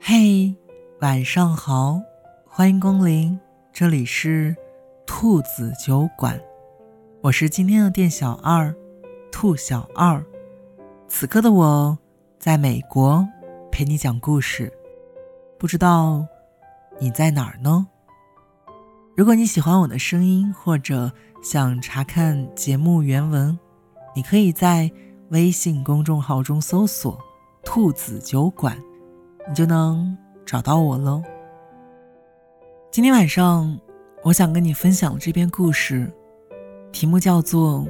嘿，晚上好，欢迎光临，这里是兔子酒馆，我是今天的店小二，兔小二。此刻的我在美国陪你讲故事，不知道你在哪儿呢？如果你喜欢我的声音，或者想查看节目原文，你可以在微信公众号中搜索“兔子酒馆”。你就能找到我喽。今天晚上，我想跟你分享这篇故事，题目叫做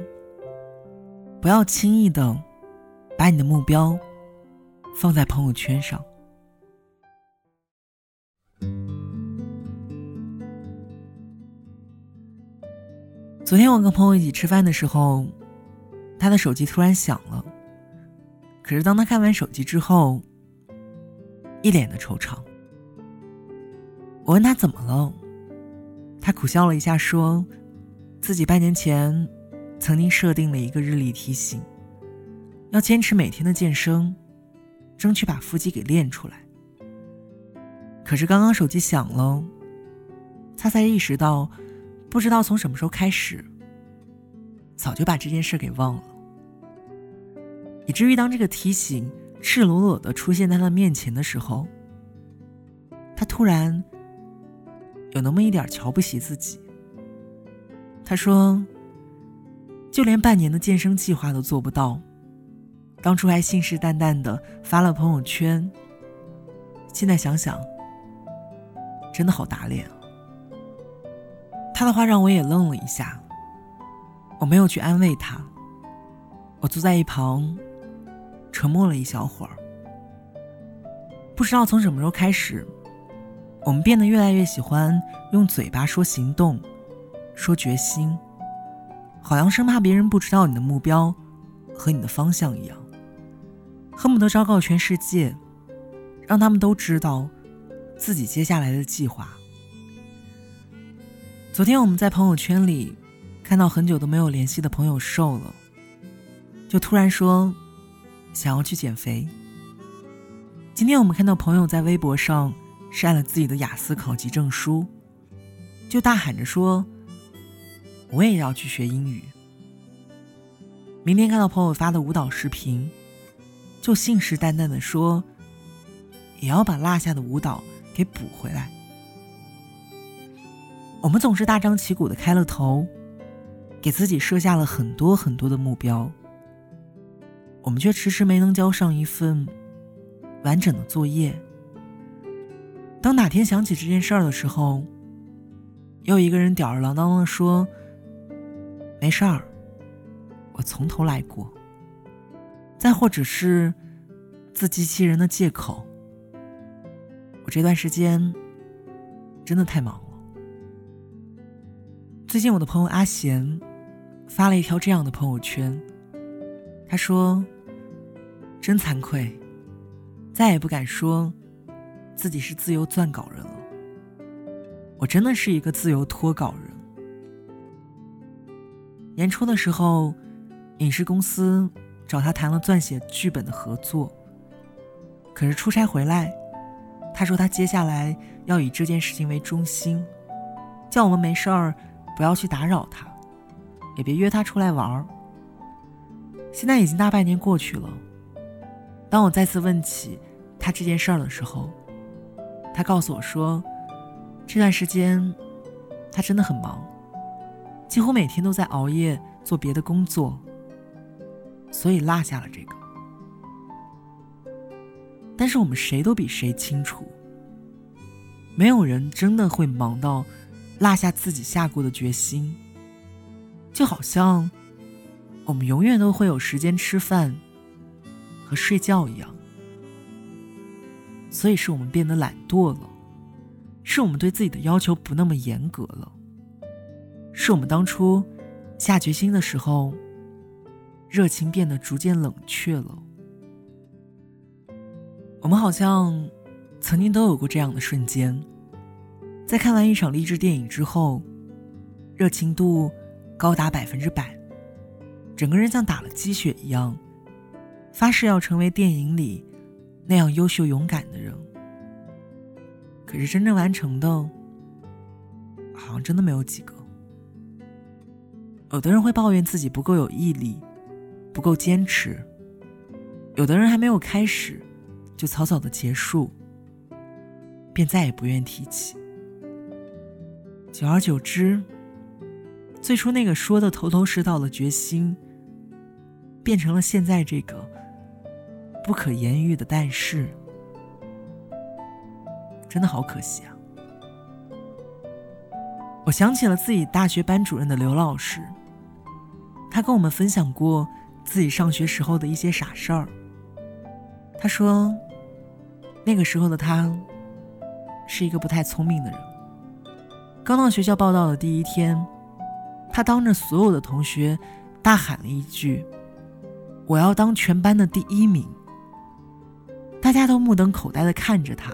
“不要轻易的把你的目标放在朋友圈上”。昨天我跟朋友一起吃饭的时候，他的手机突然响了。可是当他看完手机之后，一脸的惆怅。我问他怎么了，他苦笑了一下，说自己半年前曾经设定了一个日历提醒，要坚持每天的健身，争取把腹肌给练出来。可是刚刚手机响了，他才意识到，不知道从什么时候开始，早就把这件事给忘了，以至于当这个提醒。赤裸裸的出现在他面前的时候，他突然有那么一点瞧不起自己。他说：“就连半年的健身计划都做不到，当初还信誓旦旦的发了朋友圈，现在想想，真的好打脸。”他的话让我也愣了一下，我没有去安慰他，我坐在一旁。沉默了一小会儿，不知道从什么时候开始，我们变得越来越喜欢用嘴巴说行动，说决心，好像生怕别人不知道你的目标和你的方向一样，恨不得昭告全世界，让他们都知道自己接下来的计划。昨天我们在朋友圈里看到很久都没有联系的朋友瘦了，就突然说。想要去减肥。今天我们看到朋友在微博上晒了自己的雅思考级证书，就大喊着说：“我也要去学英语。”明天看到朋友发的舞蹈视频，就信誓旦旦的说：“也要把落下的舞蹈给补回来。”我们总是大张旗鼓的开了头，给自己设下了很多很多的目标。我们却迟迟没能交上一份完整的作业。当哪天想起这件事儿的时候，又一个人吊儿郎当的说：“没事儿，我从头来过。”再或者是自欺欺人的借口：“我这段时间真的太忙了。”最近，我的朋友阿贤发了一条这样的朋友圈，他说。真惭愧，再也不敢说自己是自由撰稿人了。我真的是一个自由脱稿人。年初的时候，影视公司找他谈了撰写剧本的合作。可是出差回来，他说他接下来要以这件事情为中心，叫我们没事儿不要去打扰他，也别约他出来玩儿。现在已经大半年过去了。当我再次问起他这件事儿的时候，他告诉我说，这段时间他真的很忙，几乎每天都在熬夜做别的工作，所以落下了这个。但是我们谁都比谁清楚，没有人真的会忙到落下自己下过的决心，就好像我们永远都会有时间吃饭。和睡觉一样，所以是我们变得懒惰了，是我们对自己的要求不那么严格了，是我们当初下决心的时候，热情变得逐渐冷却了。我们好像曾经都有过这样的瞬间，在看完一场励志电影之后，热情度高达百分之百，整个人像打了鸡血一样。发誓要成为电影里那样优秀勇敢的人。可是真正完成的，好像真的没有几个。有的人会抱怨自己不够有毅力，不够坚持；有的人还没有开始，就草草的结束，便再也不愿提起。久而久之，最初那个说的头头是道的决心，变成了现在这个不可言喻的但是，真的好可惜啊！我想起了自己大学班主任的刘老师，他跟我们分享过自己上学时候的一些傻事儿。他说，那个时候的他是一个不太聪明的人。刚到学校报道的第一天，他当着所有的同学大喊了一句：“我要当全班的第一名。”大家都目瞪口呆的看着他，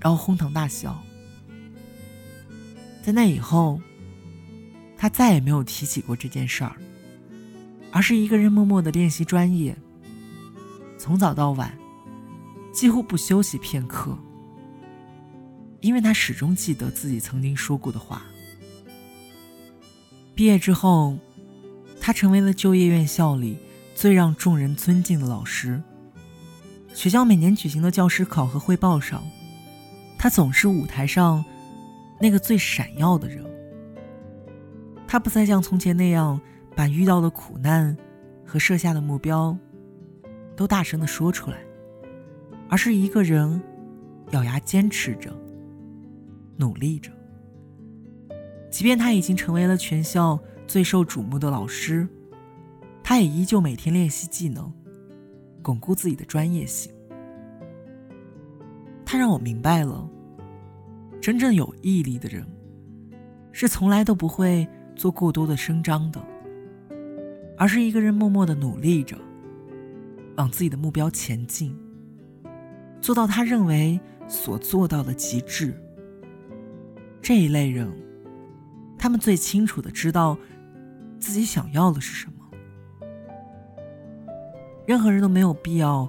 然后哄堂大笑。在那以后，他再也没有提起过这件事儿，而是一个人默默的练习专业，从早到晚，几乎不休息片刻。因为他始终记得自己曾经说过的话。毕业之后，他成为了就业院校里最让众人尊敬的老师。学校每年举行的教师考核汇报上，他总是舞台上那个最闪耀的人。他不再像从前那样把遇到的苦难和设下的目标都大声的说出来，而是一个人咬牙坚持着。努力着，即便他已经成为了全校最受瞩目的老师，他也依旧每天练习技能，巩固自己的专业性。他让我明白了，真正有毅力的人，是从来都不会做过多的声张的，而是一个人默默的努力着，往自己的目标前进，做到他认为所做到的极致。这一类人，他们最清楚的知道自己想要的是什么。任何人都没有必要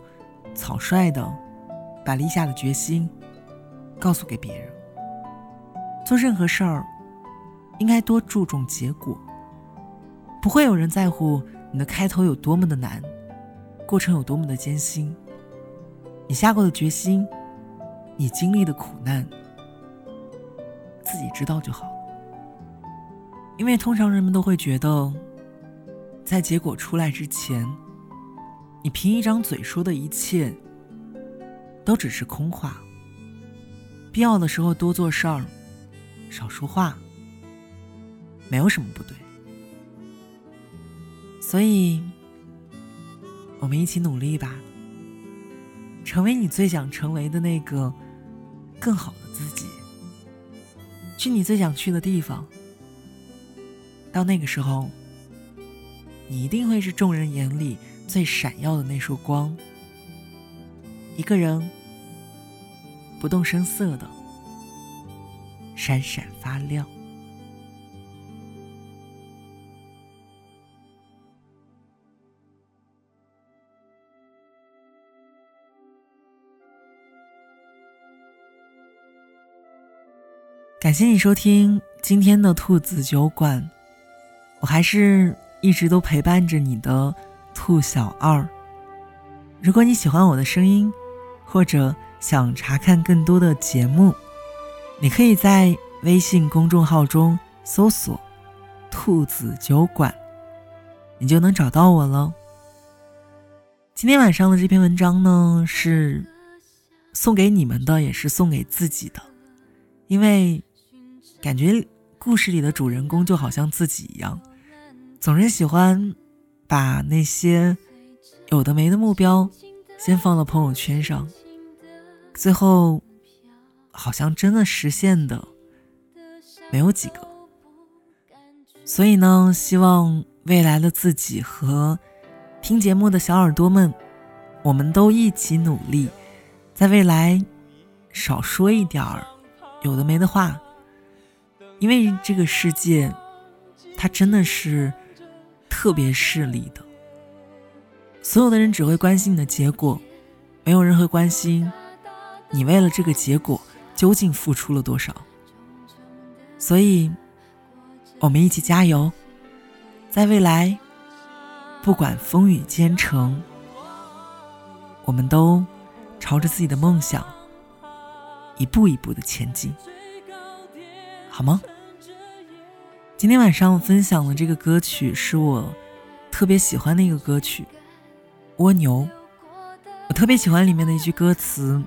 草率的把立下的决心告诉给别人。做任何事儿，应该多注重结果。不会有人在乎你的开头有多么的难，过程有多么的艰辛。你下过的决心，你经历的苦难。自己知道就好，因为通常人们都会觉得，在结果出来之前，你凭一张嘴说的一切，都只是空话。必要的时候多做事儿，少说话，没有什么不对。所以，我们一起努力吧，成为你最想成为的那个更好的自己。去你最想去的地方。到那个时候，你一定会是众人眼里最闪耀的那束光。一个人不动声色的闪闪发亮。感谢你收听今天的兔子酒馆，我还是一直都陪伴着你的兔小二。如果你喜欢我的声音，或者想查看更多的节目，你可以在微信公众号中搜索“兔子酒馆”，你就能找到我了。今天晚上的这篇文章呢，是送给你们的，也是送给自己的，因为。感觉故事里的主人公就好像自己一样，总是喜欢把那些有的没的目标先放到朋友圈上，最后好像真的实现的没有几个。所以呢，希望未来的自己和听节目的小耳朵们，我们都一起努力，在未来少说一点儿有的没的话。因为这个世界，它真的是特别势利的。所有的人只会关心你的结果，没有人会关心你为了这个结果究竟付出了多少。所以，我们一起加油，在未来，不管风雨兼程，我们都朝着自己的梦想一步一步的前进，好吗？今天晚上分享的这个歌曲是我特别喜欢的一个歌曲《蜗牛》，我特别喜欢里面的一句歌词：“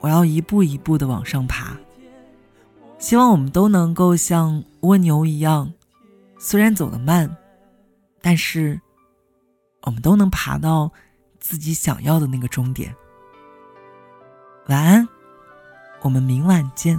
我要一步一步的往上爬。”希望我们都能够像蜗牛一样，虽然走得慢，但是我们都能爬到自己想要的那个终点。晚安，我们明晚见。